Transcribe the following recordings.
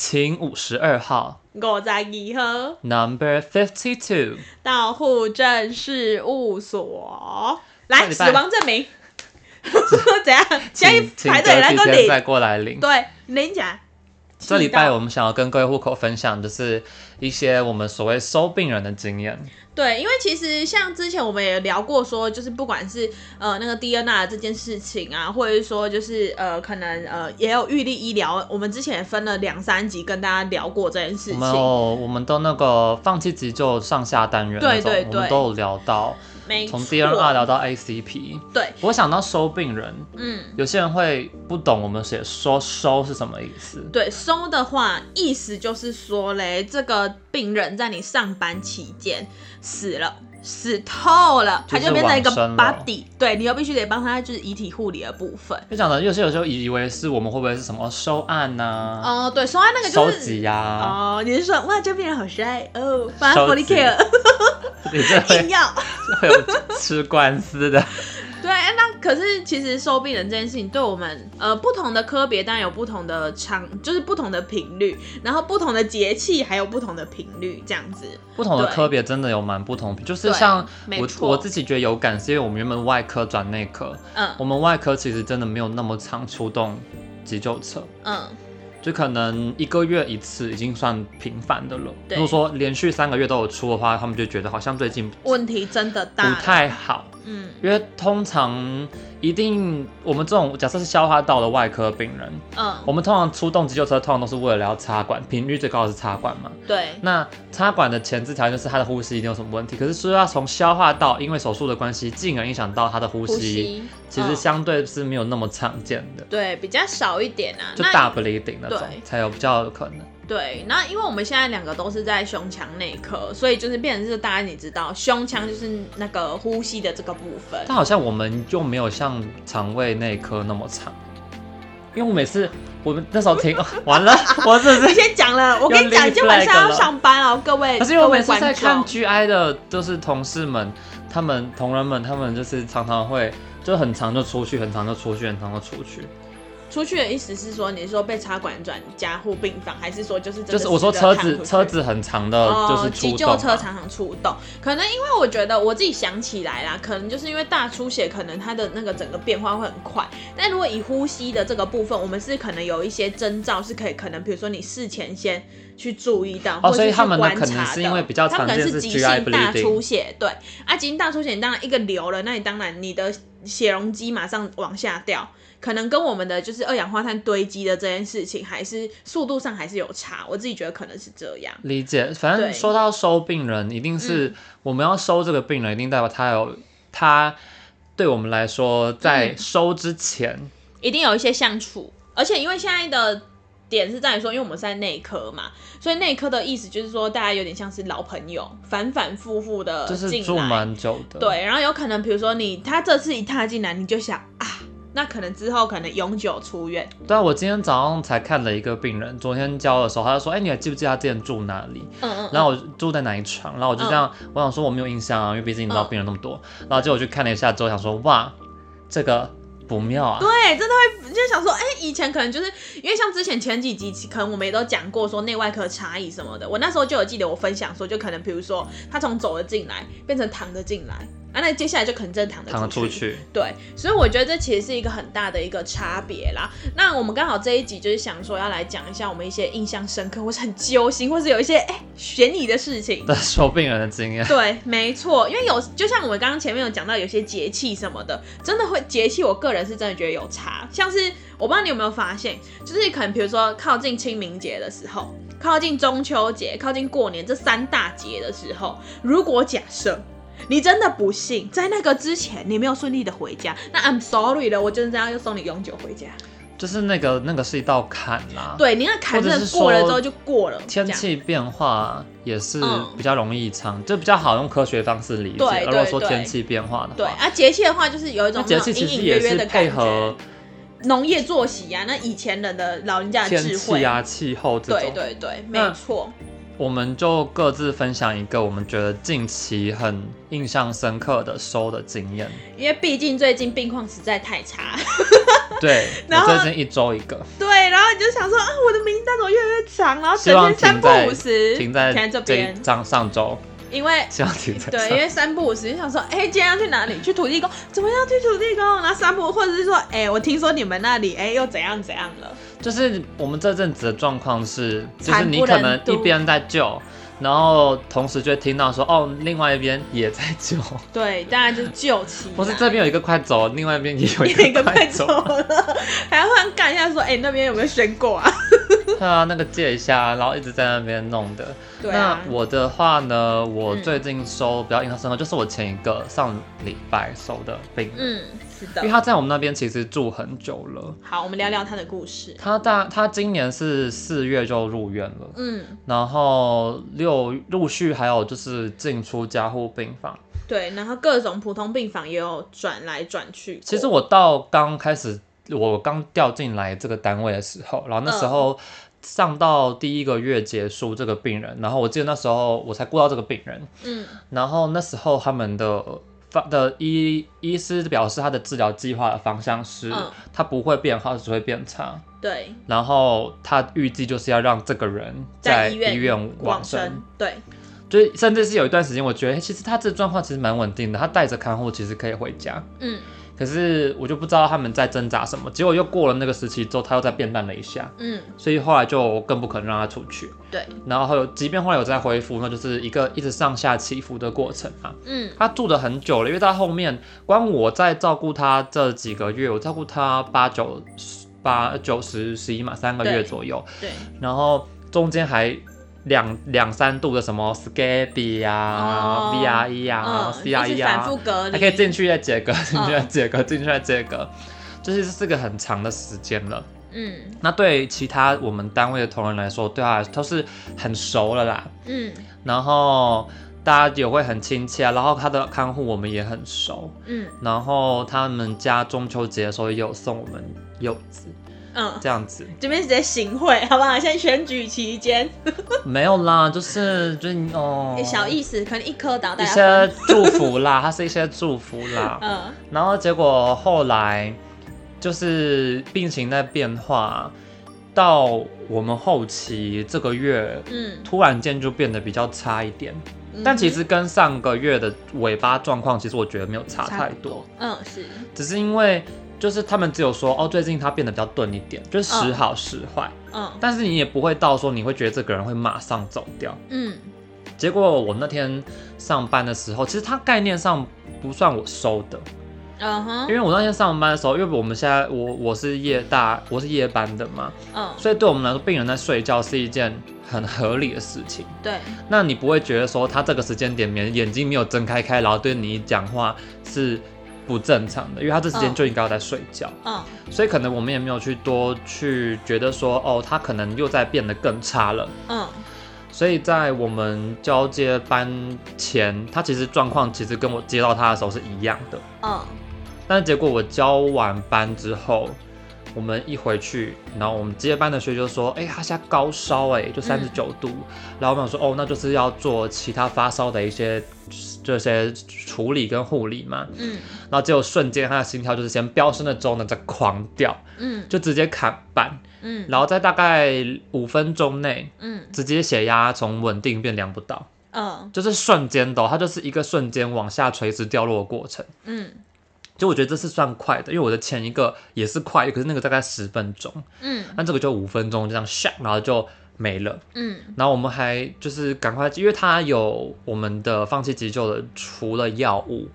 请五十二号，五十二号，Number fifty two，到户政事务所，来死亡证明，怎样？先排队来领，再过来领，对，领起来。这礼拜我们想要跟各位户口分享，就是一些我们所谓收病人的经验。对，因为其实像之前我们也聊过，说就是不管是呃那个 DNR 这件事情啊，或者是说就是呃可能呃也有预立医疗，我们之前也分了两三集跟大家聊过这件事情。没有，我们都那个放弃急救上下单元对对对，我们都有聊到。从 DNR 聊到 ACP，对，我想到收病人，嗯，有些人会不懂我们写说收是什么意思。对，收的话意思就是说嘞，这个病人在你上班期间死了，死透了，他就变成一个 body，对，你又必须得帮他就是遗体护理的部分。就讲的有些有时候以为是我们会不会是什么收案呐？哦，对，收案那个就是收集呀。哦，你是说哇，这病人好帅哦，帮他 body care。你这 硬要 会有吃官司的，对，那可是其实收病人这件事情，对我们呃不同的科别当然有不同的长，就是不同的频率，然后不同的节气还有不同的频率，这样子。不同的科别真的有蛮不同，就是像我我自己觉得有感，是因为我们原本外科转内科，嗯，我们外科其实真的没有那么常出动急救车，嗯。就可能一个月一次已经算频繁的了。如果说连续三个月都有出的话，他们就觉得好像最近问题真的大，不太好。嗯，因为通常一定我们这种假设是消化道的外科病人，嗯，我们通常出动急救车，通常都是为了要插管，频率最高的是插管嘛。对。那插管的前置条件就是他的呼吸一定有什么问题，可是说要从消化道，因为手术的关系，进而影响到他的呼吸，呼吸其实相对是没有那么常见的。对，比较少一点啊，就大 bleeding 那种才有比较有可能。对，那因为我们现在两个都是在胸腔内科，所以就是变成是大家你知道，胸腔就是那个呼吸的这个部分。但好像我们就没有像肠胃内科那么长，因为我每次我们那时候听 完了，我是你先讲了，我跟你讲，今晚上要上班哦，各位。可是因为我每次在看 GI 的，就是同事们，他们同仁们，他们就是常常会就很长就出去，很长就出去，很长就出去。出去的意思是说，你是说被插管转加护病房，还是说就是就是我说车子车子很长的，就是急救车常常出动。可能因为我觉得我自己想起来啦，可能就是因为大出血，可能它的那个整个变化会很快。但如果以呼吸的这个部分，我们是可能有一些征兆是可以，可能比如说你事前先去注意到，或者是去观察的。哦，所以他们可能是因为比较常见是急性大出血，对啊，急性大出血，你当然一个流了，那你当然你的血容积马上往下掉。可能跟我们的就是二氧化碳堆积的这件事情，还是速度上还是有差。我自己觉得可能是这样。理解，反正说到收病人，一定是我们要收这个病人，一定代表他有他对我们来说，在收之前、嗯、一定有一些相处。而且因为现在的点是在于说，因为我们是在内科嘛，所以内科的意思就是说，大家有点像是老朋友，反反复复的进来，就是住蛮久的。对，然后有可能比如说你他这次一踏进来，你就想啊。那可能之后可能永久出院。对啊，我今天早上才看了一个病人，昨天交的时候他就说，哎、欸，你还记不记得他之前住哪里？嗯嗯。然后我住在哪一床？然后我就这样，嗯、我想说我没有印象啊，因为毕竟你知道病人那么多。嗯、然后结果我去看了一下之后，想说哇，这个不妙啊。对，真的会就想说，哎、欸，以前可能就是因为像之前前几集，可能我们也都讲过说内外科差异什么的。我那时候就有记得我分享说，就可能比如说他从走了进来变成躺着进来。啊，那接下来就可能真的躺得出去，躺出去。对，所以我觉得这其实是一个很大的一个差别啦。那我们刚好这一集就是想说要来讲一下我们一些印象深刻，或是很揪心，或是有一些哎悬疑的事情。对，收病人的经验。对，没错，因为有就像我们刚刚前面有讲到，有些节气什么的，真的会节气，我个人是真的觉得有差。像是我不知道你有没有发现，就是可能比如说靠近清明节的时候，靠近中秋节，靠近过年这三大节的时候，如果假设。你真的不幸在那个之前，你没有顺利的回家，那 I'm sorry 了，我就是这样又送你永久回家。就是那个那个是一道坎啦，对，你那坎真的过了之后就过了。天气变化也是比较容易长，嗯、就比较好用科学方式理解。而，如果说天气变化的话，对啊，节气的话就是有一种节气其实也是配合农业作息啊，那以前人的老人家的智慧啊，气候这种，对对对，没错。我们就各自分享一个我们觉得近期很印象深刻的收的经验，因为毕竟最近病况实在太差。对，然后最近一周一个。对，然后你就想说啊，我的名单怎么越来越长？然后整天三不五十停在停在这边。上上周。因为对，因为三不五十就想说，哎、欸，今天要去哪里？去土地公？怎么样去土地公？然后三不，或者是说，哎、欸，我听说你们那里，哎、欸，又怎样怎样了？就是我们这阵子的状况是，就是你可能一边在救，然后同时就会听到说，哦，另外一边也在救。对，当然就是救起。不是这边有一个快走，另外一边 也有一个快走，了，还要忽然干一下说，哎、欸，那边有没有选过啊？对啊，那个借一下，然后一直在那边弄的。对啊。那我的话呢，我最近收比较印象深刻，就是我前一个上礼拜收的病。嗯，因为他在我们那边其实住很久了。好，我们聊聊他的故事。他大他今年是四月就入院了。嗯。然后六陆续还有就是进出加护病房。对，然后各种普通病房也有转来转去。其实我到刚开始，我刚调进来这个单位的时候，然后那时候。嗯上到第一个月结束，这个病人，然后我记得那时候我才顾到这个病人，嗯，然后那时候他们的方的医医师表示他的治疗计划的方向是，嗯、他不会变好，只会变差，对，然后他预计就是要让这个人在医院往生，对，就甚至是有一段时间，我觉得其实他这状况其实蛮稳定的，他带着看护其实可以回家，嗯。可是我就不知道他们在挣扎什么，结果又过了那个时期之后，他又再变淡了一下，嗯，所以后来就更不可能让他出去，对，然后即便后来有再恢复，那就是一个一直上下起伏的过程啊，嗯，他住的很久了，因为他后面光我在照顾他这几个月，我照顾他八九八九十十一嘛，三个月左右，对，对，然后中间还。两两三度的什么 Scabby 啊，VRE 啊，CRE 啊，还可以进去再解隔，进去再解隔，进去再解隔，就是是个很长的时间了。嗯，那对其他我们单位的同仁来说，对他都是很熟了啦。嗯，然后大家也会很亲切啊，然后他的看护我们也很熟。嗯，然后他们家中秋节的时候也有送我们柚子。嗯，这样子，这边是在行贿，好不好？现在选举期间，没有啦，就是就哦，小意思，可能一颗导弹，一些祝福啦，它是一些祝福啦。嗯，然后结果后来就是病情在变化，到我们后期这个月，嗯，突然间就变得比较差一点，嗯、但其实跟上个月的尾巴状况，其实我觉得没有差太多。嗯，是，只是因为。就是他们只有说哦，最近他变得比较钝一点，就是时好时坏。嗯，但是你也不会到说你会觉得这个人会马上走掉。嗯，结果我那天上班的时候，其实他概念上不算我收的。嗯哼，因为我那天上班的时候，因为我们现在我我是夜大，我是夜班的嘛。嗯，所以对我们来说，病人在睡觉是一件很合理的事情。对，那你不会觉得说他这个时间点眼眼睛没有睁开开，然后对你讲话是。不正常的，因为他这时间就应该要在睡觉，嗯，所以可能我们也没有去多去觉得说，哦，他可能又在变得更差了，嗯，所以在我们交接班前，他其实状况其实跟我接到他的时候是一样的，嗯，但是结果我交完班之后。我们一回去，然后我们接班的学姐就说：“哎、欸，他现在高烧，哎，就三十九度。嗯”然后我们说：“哦，那就是要做其他发烧的一些这些处理跟护理嘛。”嗯，然后结果瞬间他的心跳就是先飙升了之后呢，再狂掉，嗯，就直接砍板，嗯，然后在大概五分钟内，嗯，直接血压从稳定变量不到，嗯，就是瞬间的，它就是一个瞬间往下垂直掉落的过程，嗯。就我觉得这是算快的，因为我的前一个也是快的，可是那个大概十分钟，嗯，那这个就五分钟，就这样下，然后就没了，嗯，然后我们还就是赶快，因为它有我们的放弃急救的，除了药物。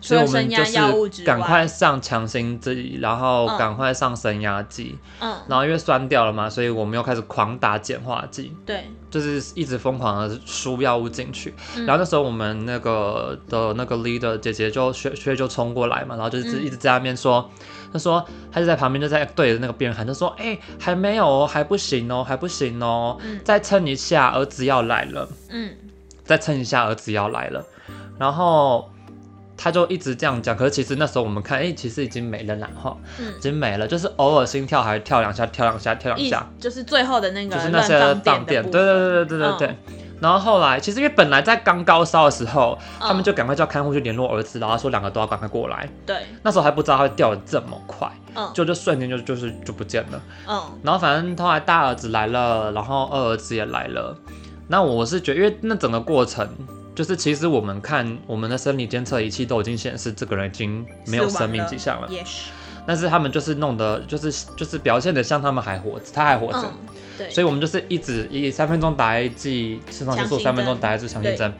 所以我们就是赶快上强心剂，然后赶快上升压剂，嗯，然后因为酸掉了嘛，所以我们又开始狂打碱化剂，对，就是一直疯狂的输药物进去。嗯、然后那时候我们那个的那个 leader 姐姐就学学就冲过来嘛，然后就是一直在那边说，她、嗯、说她就在旁边就在对着那个病人喊，就说，哎、欸，还没有哦，还不行哦，还不行哦，嗯、再撑一下，儿子要来了，嗯，再撑一下，儿子要来了，然后。他就一直这样讲，可是其实那时候我们看，哎、欸，其实已经没了，然后，嗯，已经没了，就是偶尔心跳还跳两下，跳两下，跳两下，就是最后的那个，就是那些放电，对对对对对对对。嗯、然后后来其实因为本来在刚高烧的时候，嗯、他们就赶快叫看护去联络儿子，然后说两个都要赶快过来。对，那时候还不知道他会掉的这么快，嗯，就就瞬间就就是就不见了。嗯，然后反正后来大儿子来了，然后二儿子也来了。那我是觉得，因为那整个过程，就是其实我们看我们的生理监测仪器都已经显示这个人已经没有生命迹象了。Yes. 但是他们就是弄的，就是就是表现的像他们还活着，他还活着。嗯，对。所以我们就是一直以三分钟打一剂肾上腺素，三分钟打一支强心针，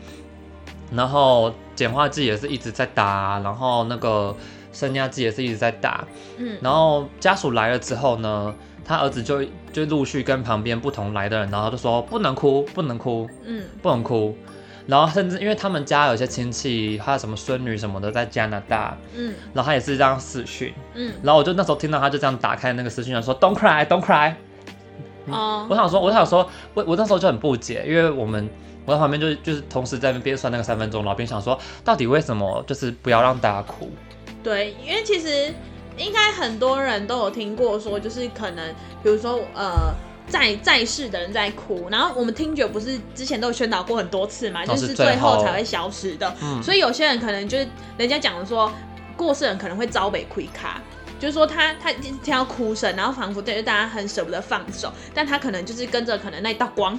然后碱化剂也是一直在打，然后那个升压剂也是一直在打。嗯。然后家属来了之后呢，他儿子就就陆续跟旁边不同来的人，然后就说不能哭，不能哭，嗯，不能哭。然后甚至因为他们家有些亲戚，还有什么孙女什么的在加拿大，嗯，然后他也是这样私讯，嗯，然后我就那时候听到他就这样打开那个私讯，说 Don't cry, Don't cry。哦，我想说，我想说，我我那时候就很不解，因为我们我在旁边就是就是同时在那边算那个三分钟，然后边想说，到底为什么就是不要让大家哭？对，因为其实应该很多人都有听过说，就是可能比如说呃。在在世的人在哭，然后我们听觉不是之前都有宣导过很多次嘛，就是最后才会消失的。嗯，所以有些人可能就是人家讲的说，过世人可能会遭北亏卡，就是说他他听到哭声，然后仿佛对着大家很舍不得放手，但他可能就是跟着可能那一道光，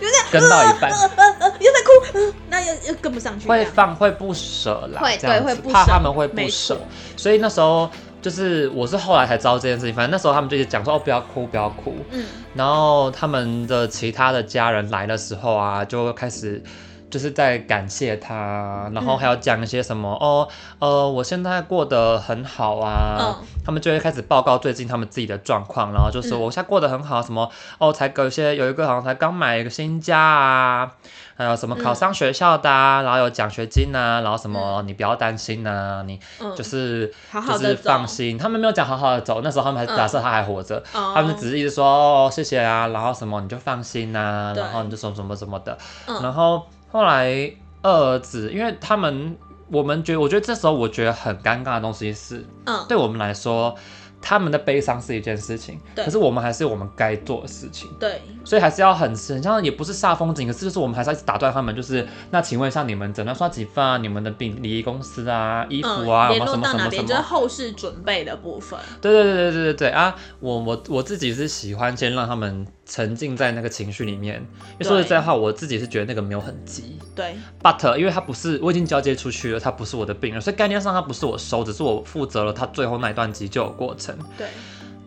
就 是跟到一半，呃呃呃，又在哭，那又又跟不上去，会放会不舍啦，会对会不舍，怕他们会不舍，所以那时候。就是我是后来才知道这件事情，反正那时候他们就讲说哦，不要哭不要哭，嗯，然后他们的其他的家人来的时候啊，就开始就是在感谢他，然后还要讲一些什么、嗯、哦呃，我现在过得很好啊，嗯、他们就会开始报告最近他们自己的状况，然后就说我现在过得很好，什么哦才有些有一个好像才刚买一个新家啊。还有什么考上学校的、啊，嗯、然后有奖学金啊，然后什么你不要担心啊，嗯、你就是就是放心。他们没有讲好好的走，那时候他们还假设他还活着，嗯、他们只是一直说哦谢谢啊，然后什么你就放心啊，然后你就什么什么什么的。嗯、然后后来二儿子，因为他们我们觉得，我觉得这时候我觉得很尴尬的东西是，嗯，对我们来说。他们的悲伤是一件事情，对可是我们还是我们该做的事情，对，所以还是要很很像也不是煞风景，可是就是我们还是要一直打断他们，就是那请问一下你们诊断刷几份啊？你们的病礼仪公司啊，衣服啊，联络、嗯、到哪边？就是后事准备的部分。对对对对对对对啊！我我我自己是喜欢先让他们。沉浸在那个情绪里面，因为说实在话，我自己是觉得那个没有很急。对，But 因为它不是，我已经交接出去了，它不是我的病人，所以概念上它不是我收，只是我负责了他最后那一段急救的过程。对。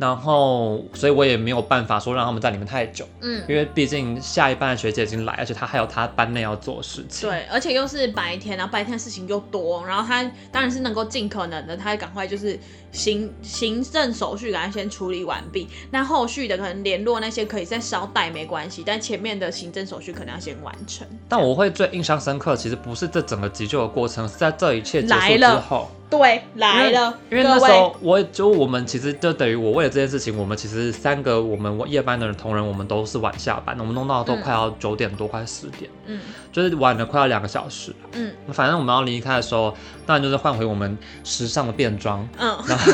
然后，所以我也没有办法说让他们在里面太久，嗯，因为毕竟下一班的学姐已经来，而且她还有她班内要做的事情，对，而且又是白天，然后白天事情又多，然后她当然是能够尽可能的，她赶快就是行行政手续赶快先处理完毕，那后续的可能联络那些可以再稍带没关系，但前面的行政手续可能要先完成。但我会最印象深刻，其实不是这整个急救的过程，是在这一切结束之后。对，来了。因为，那时候，我就我们其实就等于我为了这件事情，我们其实三个我们夜班的同仁，我们都是晚下班，我们弄到都快要九点多，快十点，嗯，就是晚了快要两个小时，嗯，反正我们要离开的时候，当然就是换回我们时尚的便装，嗯，然后。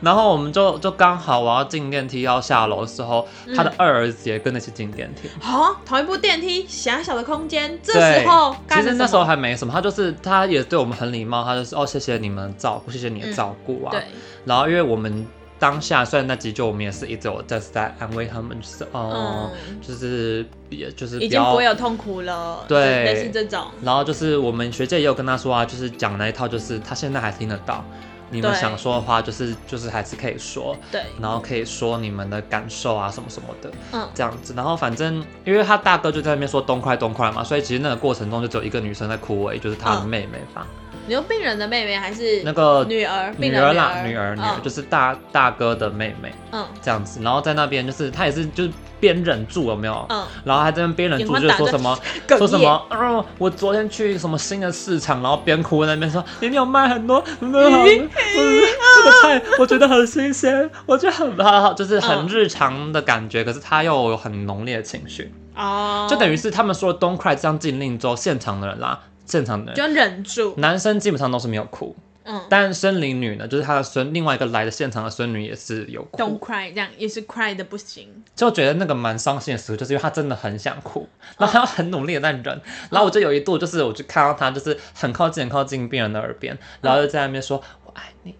然后我们就就刚好我要进电梯要下楼的时候，嗯、他的二儿子也跟着去进电梯。好、哦，同一部电梯，狭小的空间。这时候，其实那时候还没什么，他就是他也对我们很礼貌，他就是哦谢谢你们照顾，谢谢你的照顾啊。嗯、对。然后因为我们当下虽然那急救，我们也是一直有在在安慰他们，就是哦，嗯、就是也就是已经不会有痛苦了。对，类似这种。然后就是我们学姐也有跟他说啊，就是讲那一套，就是他现在还听得到。你们想说的话，就是就是还是可以说，对，然后可以说你们的感受啊什么什么的，嗯，这样子，然后反正因为他大哥就在那边说东快东快嘛，所以其实那个过程中就只有一个女生在哭而已，就是他的妹妹吧。嗯。你说病人的妹妹还是那个女儿？女儿啦，女儿女儿就是大大哥的妹妹，嗯，这样子，然后在那边就是他也是就是边忍住有没有？嗯，然后还在那边边忍住就说什么说什么，嗯，我昨天去什么新的市场，然后边哭在那边说，里面有卖很多很多好，这个菜我觉得很新鲜，我觉得很好，就是很日常的感觉，可是他又有很浓烈的情绪哦，就等于是他们说 Don't cry 这样禁令之后，现场的人啦。现场的人就忍住，男生基本上都是没有哭，嗯，但森林女呢，就是她的孙，另外一个来的现场的孙女也是有哭，Don't cry，这样也是 cry 的不行，就觉得那个蛮伤心的时候，就是因为她真的很想哭，然后他要很努力的在忍，嗯、然后我就有一度就是我就看到她就是很靠近很靠近病人的耳边，然后就在那边说、嗯、我爱你。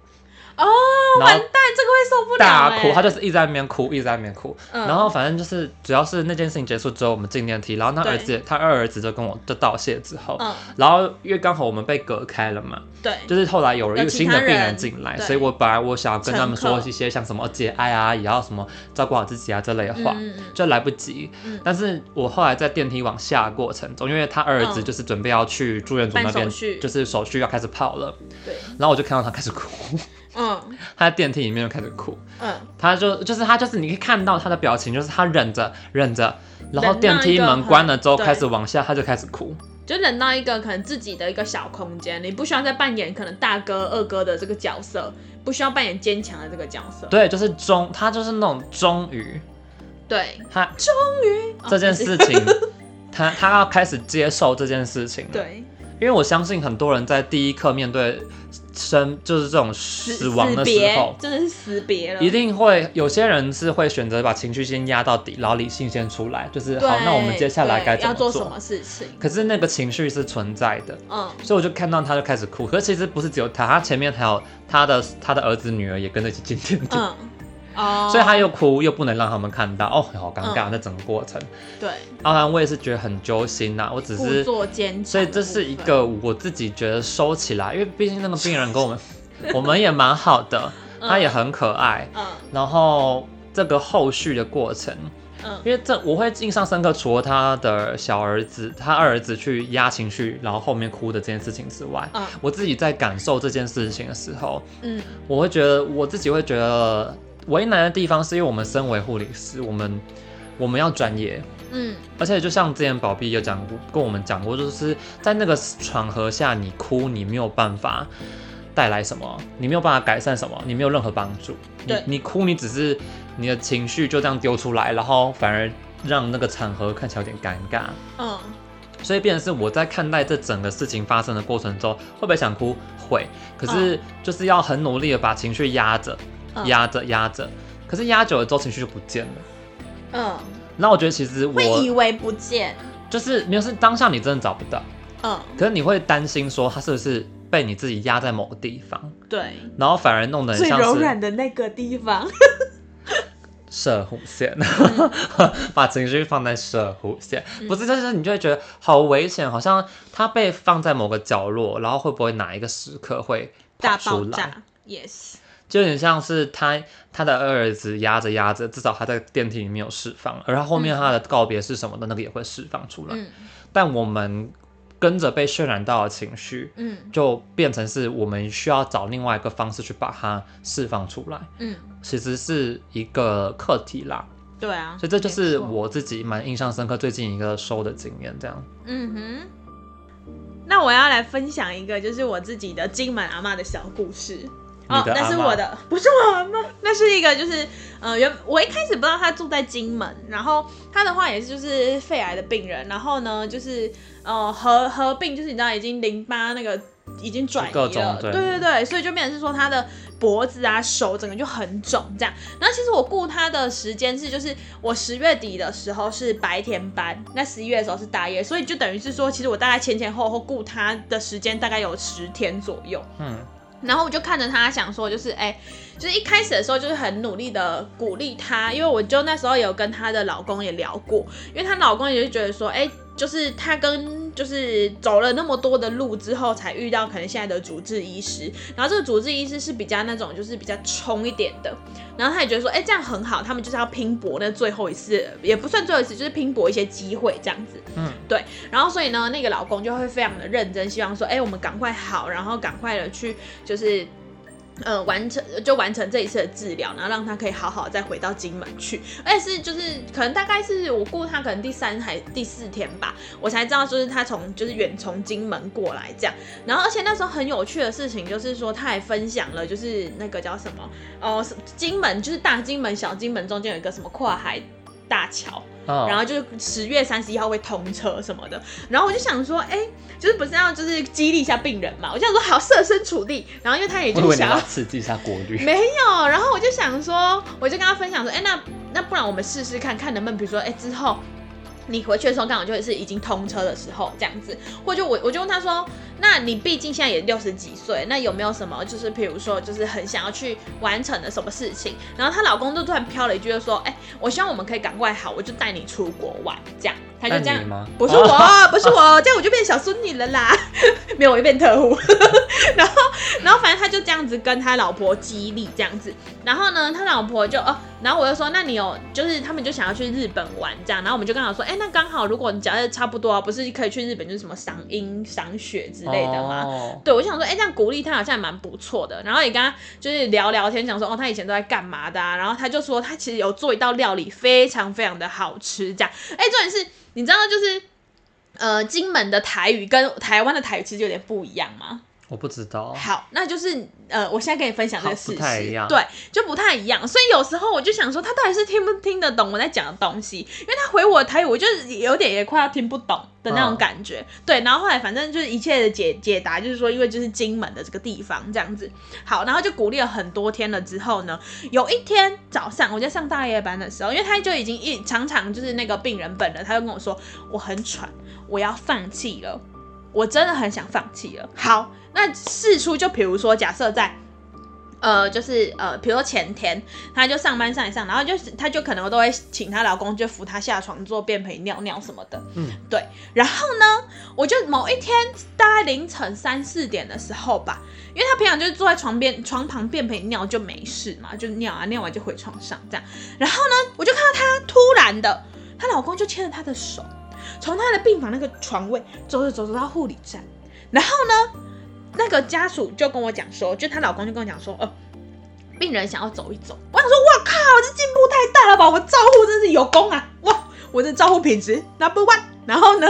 哦，完蛋，这个会受不了。大哭，他就是一直在那边哭，一直在那边哭。嗯、然后反正就是，主要是那件事情结束之后，我们进电梯，然后他儿子，他二儿子就跟我就道谢之后，嗯、然后因为刚好我们被隔开了嘛，对，就是后来有了一个新的病人进来，所以我本来我想要跟他们说一些像什么节哀啊，也要什么照顾好自己啊这类的话，嗯、就来不及。嗯、但是我后来在电梯往下过程中，因为他二儿子就是准备要去住院组那边，就是手续要开始跑了，对，然后我就看到他开始哭。嗯，他在电梯里面就开始哭。嗯，他就就是他就是你可以看到他的表情，就是他忍着忍着，然后电梯门关了之后开始往下，他就开始哭，就忍到一个可能自己的一个小空间，你不需要再扮演可能大哥二哥的这个角色，不需要扮演坚强的这个角色。对，就是终，他就是那种终于，对他终于这件事情，他他要开始接受这件事情。对，因为我相信很多人在第一刻面对。生就是这种死亡的时候，真的是死别了。一定会有些人是会选择把情绪先压到底，然后理性先出来，就是好，那我们接下来该怎么做？什么事情？可是那个情绪是存在的，嗯，所以我就看到他就开始哭。可是其实不是只有他，他前面还有他的他的儿子女儿也跟着一起进电梯。嗯哦，所以他又哭，又不能让他们看到，哦，好尴尬那整个过程。对，当然我也是觉得很揪心呐，我只是做坚强，所以这是一个我自己觉得收起来，因为毕竟那个病人跟我们，我们也蛮好的，他也很可爱，嗯，然后这个后续的过程，嗯，因为这我会印象深刻，除了他的小儿子，他二儿子去压情绪，然后后面哭的这件事情之外，嗯，我自己在感受这件事情的时候，嗯，我会觉得我自己会觉得。为难的地方是因为我们身为护理师，我们我们要专业，嗯，而且就像之前宝碧有讲过，跟我们讲过，就是在那个场合下，你哭，你没有办法带来什么，你没有办法改善什么，你没有任何帮助。对你，你哭，你只是你的情绪就这样丢出来，然后反而让那个场合看起来有点尴尬。嗯，所以变成是我在看待这整个事情发生的过程中，会不会想哭？会，可是就是要很努力的把情绪压着。压着压着，可是压久了之后情绪就不见了。嗯，那我觉得其实我会以为不见，就是没有是当下你真的找不到。嗯，可是你会担心说他是不是被你自己压在某个地方？对，然后反而弄得很像柔软的那个地方，射弧线，把情绪放在射弧线，不是，就是你就会觉得好危险，好像他被放在某个角落，然后会不会哪一个时刻会大爆炸？Yes。就有点像是他他的二儿子压着压着，至少他在电梯里面有释放，而他后面他的告别是什么的，那个也会释放出来。嗯、但我们跟着被渲染到的情绪，嗯，就变成是我们需要找另外一个方式去把它释放出来。嗯，其实是一个课题啦。对啊，所以这就是我自己蛮印象深刻最近一个收的经验，这样。嗯哼。那我要来分享一个，就是我自己的金门阿妈的小故事。哦，那是我的，不是我的吗？那是一个，就是，呃，原我一开始不知道他住在金门，然后他的话也是就是肺癌的病人，然后呢，就是呃合合并，就是你知道已经淋巴那个已经转移了，对对对，所以就变成是说他的脖子啊手整个就很肿这样。然后其实我雇他的时间是就是我十月底的时候是白天班，那十一月的时候是大夜，所以就等于是说，其实我大概前前后后雇他的时间大概有十天左右，嗯。然后我就看着他，想说就是，哎，就是一开始的时候就是很努力的鼓励他，因为我就那时候有跟他的老公也聊过，因为她老公也是觉得说，哎。就是他跟就是走了那么多的路之后，才遇到可能现在的主治医师。然后这个主治医师是比较那种就是比较冲一点的。然后他也觉得说，哎，这样很好，他们就是要拼搏那最后一次，也不算最后一次，就是拼搏一些机会这样子。嗯，对。然后所以呢，那个老公就会非常的认真，希望说，哎，我们赶快好，然后赶快的去就是。呃，完成就完成这一次的治疗，然后让他可以好好再回到金门去。而且是就是可能大概是我过他可能第三还第四天吧，我才知道就是他从就是远从金门过来这样。然后而且那时候很有趣的事情就是说他还分享了就是那个叫什么哦，金门就是大金门小金门中间有一个什么跨海大桥，哦、然后就是十月三十一号会通车什么的。然后我就想说，哎、欸，就是不是要就是激励一下病人嘛？我就想说好设身处地，然后因为他也就想要刺激一下国旅，没有。然后我就想说，我就跟他分享说，哎、欸，那那不然我们试试看看能不能，比如说，哎、欸，之后。你回去的时候刚好就会是已经通车的时候，这样子，或者我我就问他说，那你毕竟现在也六十几岁，那有没有什么就是比如说就是很想要去完成的什么事情？然后她老公就突然飘了一句就说，哎、欸，我希望我们可以赶快好，我就带你出国玩，这样，他就这样，不是我，不是我，这样我就变小孙女了啦，没有，我就变特务，然后然后反正他就这样子跟他老婆激励这样子，然后呢，他老婆就哦。然后我就说，那你有就是他们就想要去日本玩这样，然后我们就刚好说，哎，那刚好如果你假设差不多啊，不是可以去日本就是什么赏樱赏雪之类的吗？Oh. 对，我想说，哎，这样鼓励他好像还蛮不错的。然后也跟他就是聊聊天，讲说，哦，他以前都在干嘛的啊？然后他就说，他其实有做一道料理，非常非常的好吃。这样，哎，重点是，你知道就是，呃，金门的台语跟台湾的台语其实有点不一样吗？我不知道。好，那就是呃，我现在跟你分享这个事实，对，就不太一样。所以有时候我就想说，他到底是听不听得懂我在讲的东西？因为他回我的台语，我就有点也快要听不懂的那种感觉。哦、对，然后后来反正就是一切的解解答，就是说因为就是金门的这个地方这样子。好，然后就鼓励了很多天了之后呢，有一天早上我在上大夜班的时候，因为他就已经一常常就是那个病人本了，他就跟我说我很喘，我要放弃了。我真的很想放弃了。好，那事出就比如说，假设在，呃，就是呃，比如说前天，她就上班上一上，然后就是她就可能都会请她老公就扶她下床做便盆尿尿什么的。嗯，对。然后呢，我就某一天大概凌晨三四点的时候吧，因为她平常就是坐在床边床旁便盆尿就没事嘛，就尿啊尿完就回床上这样。然后呢，我就看到她突然的，她老公就牵着她的手。从他的病房那个床位走着走着到护理站，然后呢，那个家属就跟我讲说，就她老公就跟我讲说，呃，病人想要走一走。我想说，哇靠，这进步太大了吧！我照护真是有功啊，哇，我的照护品质 number one。然后呢，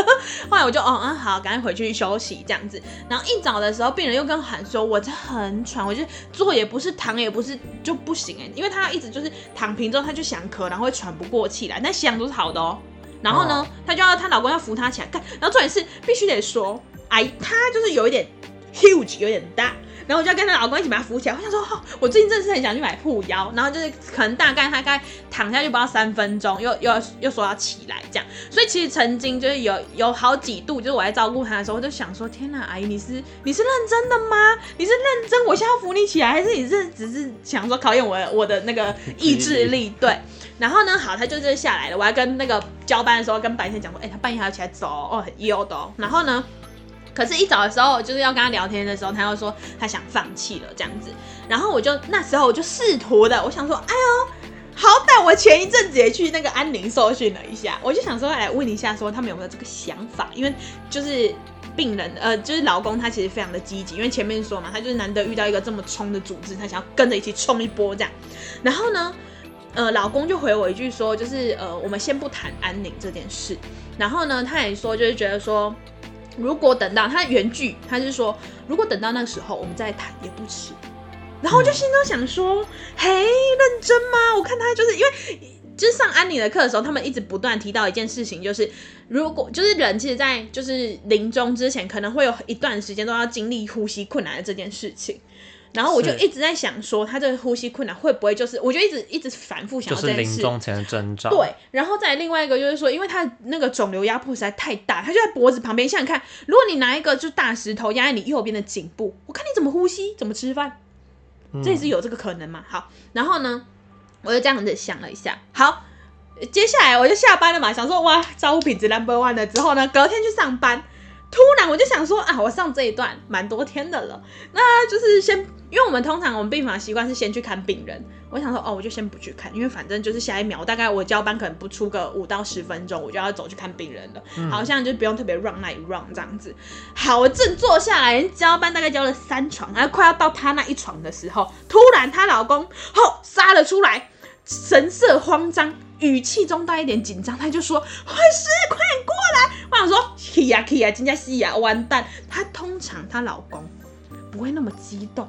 后来我就，哦，嗯，好，赶紧回去休息这样子。然后一早的时候，病人又跟喊说，我这很喘，我就坐也不是，躺也不是，就不行哎，因为他一直就是躺平之后他就想咳，然后会喘不过气来，但想都是好的哦。然后呢，她、哦、就要她老公要扶她起来，看，然后重点是必须得说，哎，她就是有一点 huge，有点大，然后我就要跟她老公一起把她扶起来。我想说，哦，我最近真的是很想去买护腰，然后就是可能大概她该躺下去不到三分钟，又又又说要起来这样。所以其实曾经就是有有好几度，就是我在照顾她的时候，我就想说，天哪，阿姨你是你是认真的吗？你是认真？我现在要扶你起来，还是你是只是想说考验我我的那个意志力？对。然后呢，好，他就这下来了。我还跟那个交班的时候跟白天讲说，哎、欸，他半夜还要起来走哦，很悠的哦。然后呢，可是，一早的时候就是要跟他聊天的时候，他又说他想放弃了这样子。然后我就那时候我就试图的，我想说，哎呦，好歹我前一阵子也去那个安宁受训了一下，我就想说来问一下，说他们有没有这个想法？因为就是病人，呃，就是老公他其实非常的积极，因为前面说嘛，他就是难得遇到一个这么冲的组织，他想要跟着一起冲一波这样。然后呢，呃，老公就回我一句说，就是呃，我们先不谈安宁这件事。然后呢，他也说，就是觉得说，如果等到他原句，他是说，如果等到那个时候我们再谈也不迟。然后我就心中想说，嘿，认真吗？我看他就是因为，就是上安妮的课的时候，他们一直不断提到一件事情，就是如果就是人其实，在就是临终之前，可能会有一段时间都要经历呼吸困难的这件事情。然后我就一直在想说，他这个呼吸困难会不会就是，我就一直一直反复想要这件事。就是临终前的征兆。对，然后再另外一个就是说，因为他那个肿瘤压迫实在太大，他就在脖子旁边。想想看，如果你拿一个就大石头压在你右边的颈部，我看你怎么呼吸，怎么吃饭，这也是有这个可能嘛。好，然后呢，我就这样子想了一下。好，接下来我就下班了嘛，想说哇，照顾品质 number one 了之后呢，隔天去上班。突然我就想说啊，我上这一段蛮多天的了，那就是先，因为我们通常我们病房习惯是先去看病人，我想说哦，我就先不去看，因为反正就是下一秒，大概我交班可能不出个五到十分钟，我就要走去看病人了，嗯、好像就不用特别 run 那一 run 这样子。好，我正坐下来，交班大概交了三床，然后快要到他那一床的时候，突然她老公吼杀了出来，神色慌张。语气中带一点紧张，他就说：“会师，快点过来！”我想说：“可以啊，可以啊，真的是啊，完蛋！”她通常她老公不会那么激动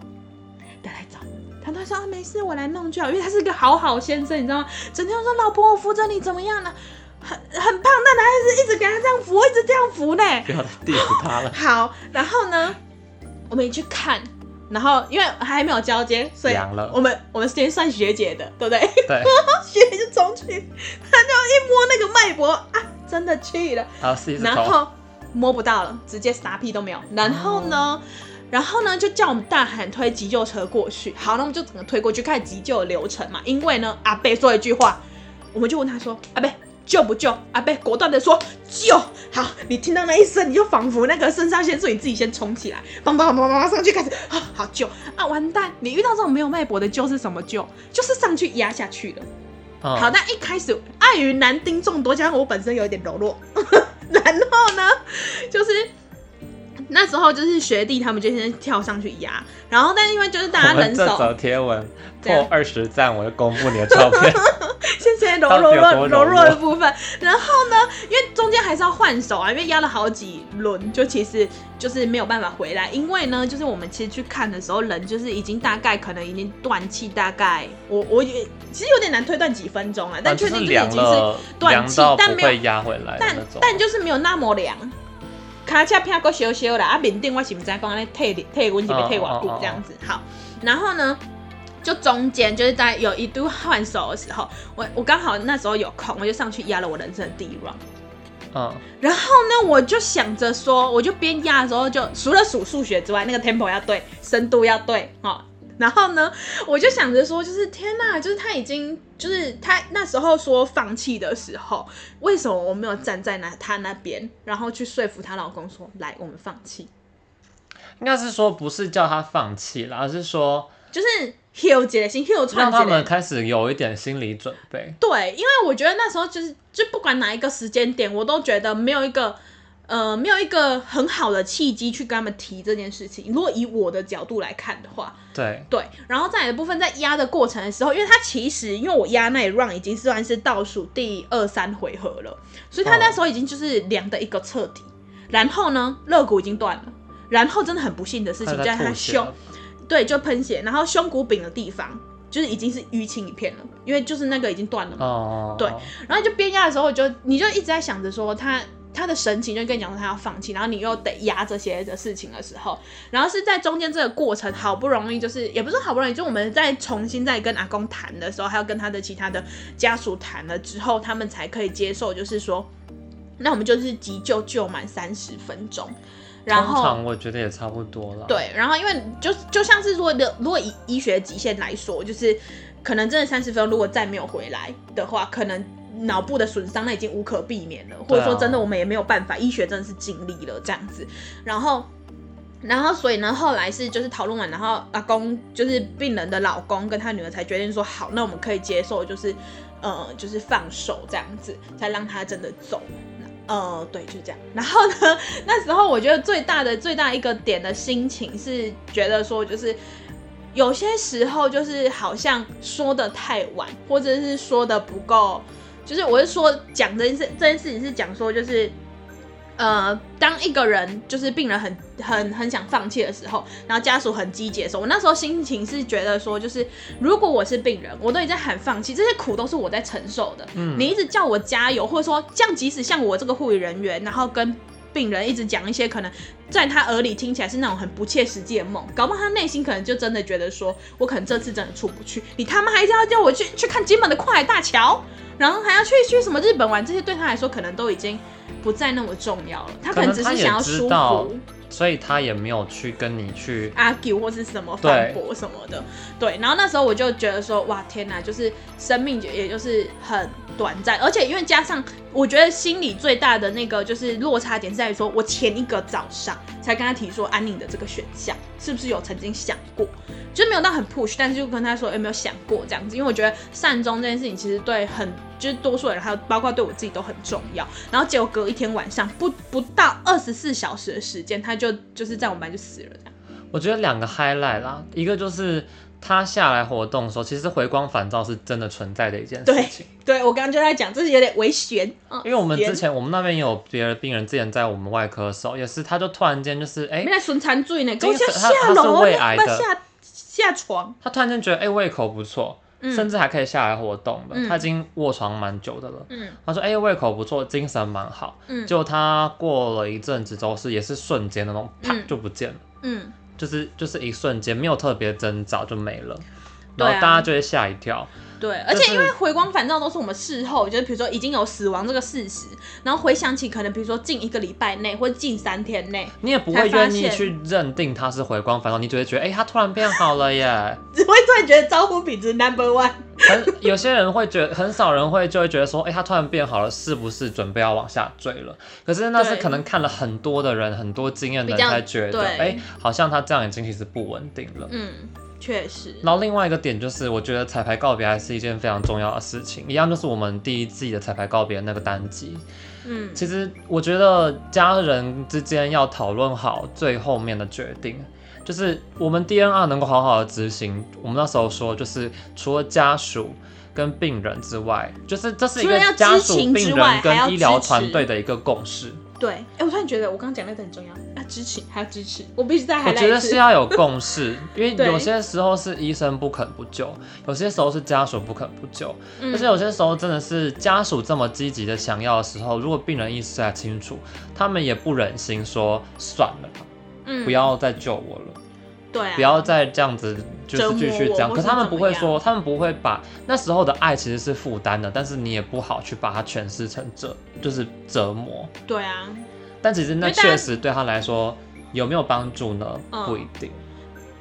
的来找我。他都说啊没事，我来弄就好，因为他是个好好先生，你知道吗？整天说老婆我扶着你怎么样呢？很很胖，但他还是一直给他这样扶，一直这样扶呢。不要地死他了。好，然后呢，我们一去看。然后因为还没有交接，所以我们我们先算学姐的，对不对？对。学姐就冲去，他就一摸那个脉搏啊，真的去了。好，试试。然后摸不到了，直接啥屁都没有。然后呢，然后呢就叫我们大喊推急救车过去。好，那我们就整个推过去，开始急救的流程嘛。因为呢，阿贝说一句话，我们就问他说：“阿伯。”救不救？阿贝果断的说救。好，你听到那一声，你就仿佛那个肾上腺素，你自己先冲起来，砰砰砰砰砰上去开始啊，好救啊！完蛋，你遇到这种没有脉搏的救是什么救？就是上去压下去的。哦、好，那一开始碍于男丁众多，加上我本身有一点柔弱，然后呢，就是。那时候就是学弟他们就先跳上去压，然后但是因为就是大家人手，这则贴文破二十赞，我就公布你的照片。谢谢柔柔弱柔弱的部分。然后呢，因为中间还是要换手啊，因为压了好几轮，就其实就是没有办法回来。因为呢，就是我们其实去看的时候，人就是已经大概可能已经断气，大概我我也其实有点难推断几分钟了，但确定就是已经是断气，但没有压回来，但但就是没有那么凉。卡车片够烧烧啦，啊面顶我是不知讲安尼退退温是不退瓦固这样子。好，然后呢，就中间就是在有一度换手的时候，我我刚好那时候有空，我就上去压了我人生的第一 round。嗯，然后呢，我就想着说，我就边压的时候就除了数数学之外，那个 tempo 要对，深度要对，哦。然后呢，我就想着说，就是天呐，就是他已经，就是他那时候说放弃的时候，为什么我没有站在那他那边，然后去说服她老公说，来，我们放弃。应该是说不是叫他放弃了，而是说就是 heal 决心 heal 让他们开始有一点心理准备。对，因为我觉得那时候就是，就不管哪一个时间点，我都觉得没有一个。呃，没有一个很好的契机去跟他们提这件事情。如果以我的角度来看的话，对对，然后再来的部分，在压的过程的时候，因为他其实因为我压那一 round 已经算是倒数第二三回合了，所以他那时候已经就是凉的一个彻底。哦、然后呢，肋骨已经断了，然后真的很不幸的事情，在他胸，对，就喷血，然后胸骨柄的地方就是已经是淤青一片了，因为就是那个已经断了嘛。哦，对，然后就边压的时候就，就你就一直在想着说他。他的神情就跟你讲说他要放弃，然后你又得压这些的事情的时候，然后是在中间这个过程，好不容易就是也不是好不容易，就我们再重新再跟阿公谈的时候，还要跟他的其他的家属谈了之后，他们才可以接受，就是说，那我们就是急救救满三十分钟，然后通常我觉得也差不多了。对，然后因为就就像是说的，如果以医学极限来说，就是可能真的三十分钟，如果再没有回来的话，可能。脑部的损伤那已经无可避免了，或者说真的我们也没有办法，医学真的是尽力了这样子。然后，然后所以呢，后来是就是讨论完，然后阿公就是病人的老公跟他女儿才决定说好，那我们可以接受，就是呃就是放手这样子，才让他真的走。呃，对，就这样。然后呢，那时候我觉得最大的最大一个点的心情是觉得说，就是有些时候就是好像说的太晚，或者是说的不够。就是我是说讲这件事，这件事情是讲说就是，呃，当一个人就是病人很很很想放弃的时候，然后家属很积极的时候，我那时候心情是觉得说，就是如果我是病人，我都已经在喊放弃，这些苦都是我在承受的。嗯，你一直叫我加油，或者说这样，即使像我这个护理人员，然后跟病人一直讲一些可能在他耳里听起来是那种很不切实际的梦，搞不好他内心可能就真的觉得说，我可能这次真的出不去，你他妈还是要叫我去去看金门的跨海大桥？然后还要去去什么日本玩，这些对他来说可能都已经不再那么重要了。他可能只是想要舒服，所以他也没有去跟你去 argue 或是什么反驳什么的。对，然后那时候我就觉得说，哇，天哪，就是生命也就是很短暂，而且因为加上，我觉得心里最大的那个就是落差点在于说，我前一个早上才跟他提说安宁的这个选项，是不是有曾经想过？就是没有到很 push，但是就跟他说有没有想过这样子，因为我觉得善终这件事情其实对很就是多数人，还有包括对我自己都很重要。然后结果隔一天晚上不不到二十四小时的时间，他就就是在我们班就死了这样。我觉得两个 highlight 啦，一个就是他下来活动的时候，其实回光返照是真的存在的一件事情。对，对我刚刚就在讲，这是有点危险。因为我们之前我们那边有别的病人，之前在我们外科的时候也是，他就突然间就是哎，没来顺产罪呢，他他是胃癌的。下床。他突然间觉得哎、欸、胃口不错。甚至还可以下来活动的，嗯、他已经卧床蛮久的了。嗯、他说：“哎、欸，胃口不错，精神蛮好。嗯”就他过了一阵子之后，是也是瞬间的那种，啪就不见了。嗯，就是就是一瞬间，没有特别征兆就没了，然后大家就会吓一跳。对，而且因为回光返照都是我们事后，就是比如说已经有死亡这个事实，然后回想起可能比如说近一个礼拜内或者近三天内，你也不会愿意去认定他是回光返照，你只会觉得哎、欸，他突然变好了耶，只会突然觉得招呼品质 number one。很有些人会觉得，很少人会就会觉得说，哎、欸，他突然变好了，是不是准备要往下坠了？可是那是可能看了很多的人，很多经验的人才觉得，哎、欸，好像他这样已经其实不稳定了。嗯。确实，然后另外一个点就是，我觉得彩排告别还是一件非常重要的事情。一样就是我们第一季的彩排告别那个单集，嗯，其实我觉得家人之间要讨论好最后面的决定，就是我们 DNR 能够好好的执行。我们那时候说，就是除了家属跟病人之外，就是这是一个家属、病人跟医疗团队的一个共识。对，哎、欸，我突然觉得我刚刚讲那个很重要，要支持，还要支持。我必须再还。我觉得是要有共识，因为有些时候是医生不肯不救，有些时候是家属不肯不救，嗯、而且有些时候真的是家属这么积极的想要的时候，如果病人意识还清楚，他们也不忍心说算了，嗯，不要再救我了。对、啊，不要再这样子，就是继续这样。可是他们不会说，他们不会把那时候的爱其实是负担的，但是你也不好去把它诠释成折，就是折磨。对啊，但其实那确实对他来说有没有帮助呢？嗯、不一定。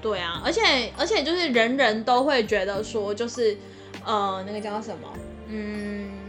对啊，而且而且就是人人都会觉得说，就是呃，那个叫什么，嗯。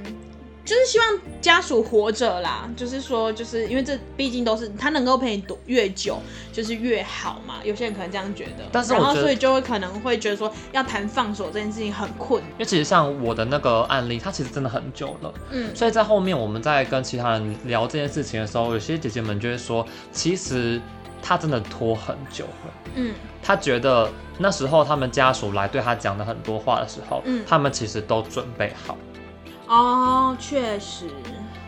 就是希望家属活着啦，就是说，就是因为这毕竟都是他能够陪你多越久，就是越好嘛。有些人可能这样觉得，但是然后所以就会可能会觉得说，要谈放手这件事情很困。因为其实像我的那个案例，他其实真的很久了，嗯，所以在后面我们在跟其他人聊这件事情的时候，有些姐姐们就会说，其实他真的拖很久了，嗯，他觉得那时候他们家属来对他讲的很多话的时候，嗯，他们其实都准备好。哦，确实，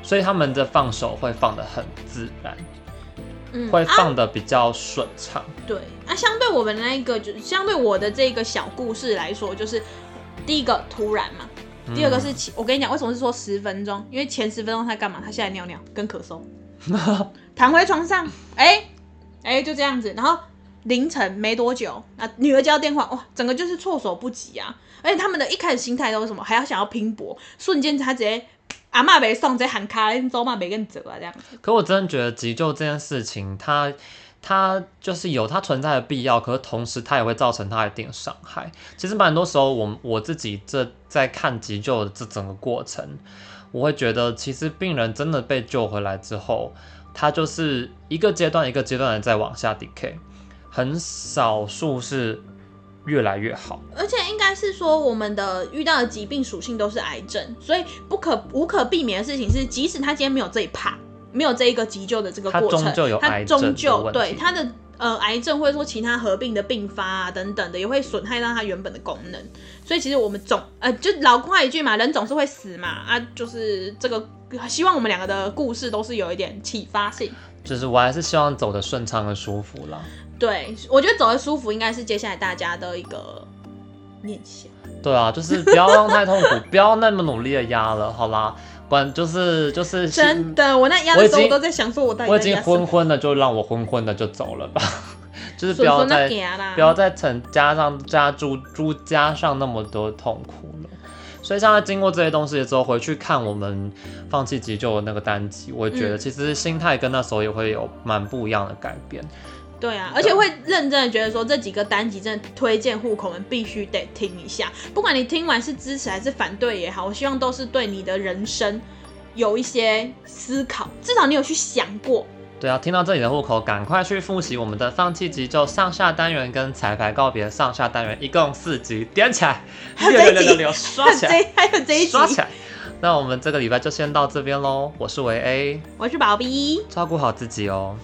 所以他们的放手会放的很自然，嗯，会放的比较顺畅。对，啊，相对我们那一个，就相对我的这个小故事来说，就是第一个突然嘛，嗯、第二个是，我跟你讲，为什么是说十分钟？因为前十分钟他干嘛？他下来尿尿跟咳嗽，躺回床上，哎、欸，哎、欸，就这样子，然后凌晨没多久，啊，女儿接到电话，哇，整个就是措手不及啊。而且他们的一开始心态都是什么？还要想要拼搏，瞬间他直接阿嬷没送，直接喊卡，走嘛没跟走啊这样。可我真的觉得急救这件事情，它它就是有它存在的必要，可是同时它也会造成它一定伤害。其实蛮多时候我，我我自己这在看急救的这整个过程，我会觉得其实病人真的被救回来之后，他就是一个阶段一个阶段的在往下 decay，很少数是。越来越好，而且应该是说，我们的遇到的疾病属性都是癌症，所以不可无可避免的事情是，即使他今天没有这一趴，没有这一个急救的这个过程，他终究有癌症，他终究对他的呃癌症或者说其他合并的并发啊等等的，也会损害到他原本的功能。所以其实我们总呃就老话一句嘛，人总是会死嘛啊，就是这个希望我们两个的故事都是有一点启发性，就是我还是希望走的顺畅和舒服啦。对，我觉得走得舒服应该是接下来大家的一个念想。对啊，就是不要让太痛苦，不要那么努力的压了，好啦，管就是就是。真的，我那压的时候我都在想说，我我已经昏昏的，就让我昏昏的就走了吧，就是不要再不要再成加上加诸诸加上那么多痛苦了。所以现在经过这些东西之后，回去看我们放弃急救的那个单集，我觉得其实心态跟那时候也会有蛮不一样的改变。对啊，而且会认真的觉得说，这几个单集真的推荐户口们必须得听一下，不管你听完是支持还是反对也好，我希望都是对你的人生有一些思考，至少你有去想过。对啊，听到这里的户口，赶快去复习我们的放弃急救上下单元跟彩排告别上下单元，一共四集，点起来，还有这一集，刷起来，还有这一集，刷起来。那我们这个礼拜就先到这边喽，我是维 A，我是宝 B，照顾好自己哦。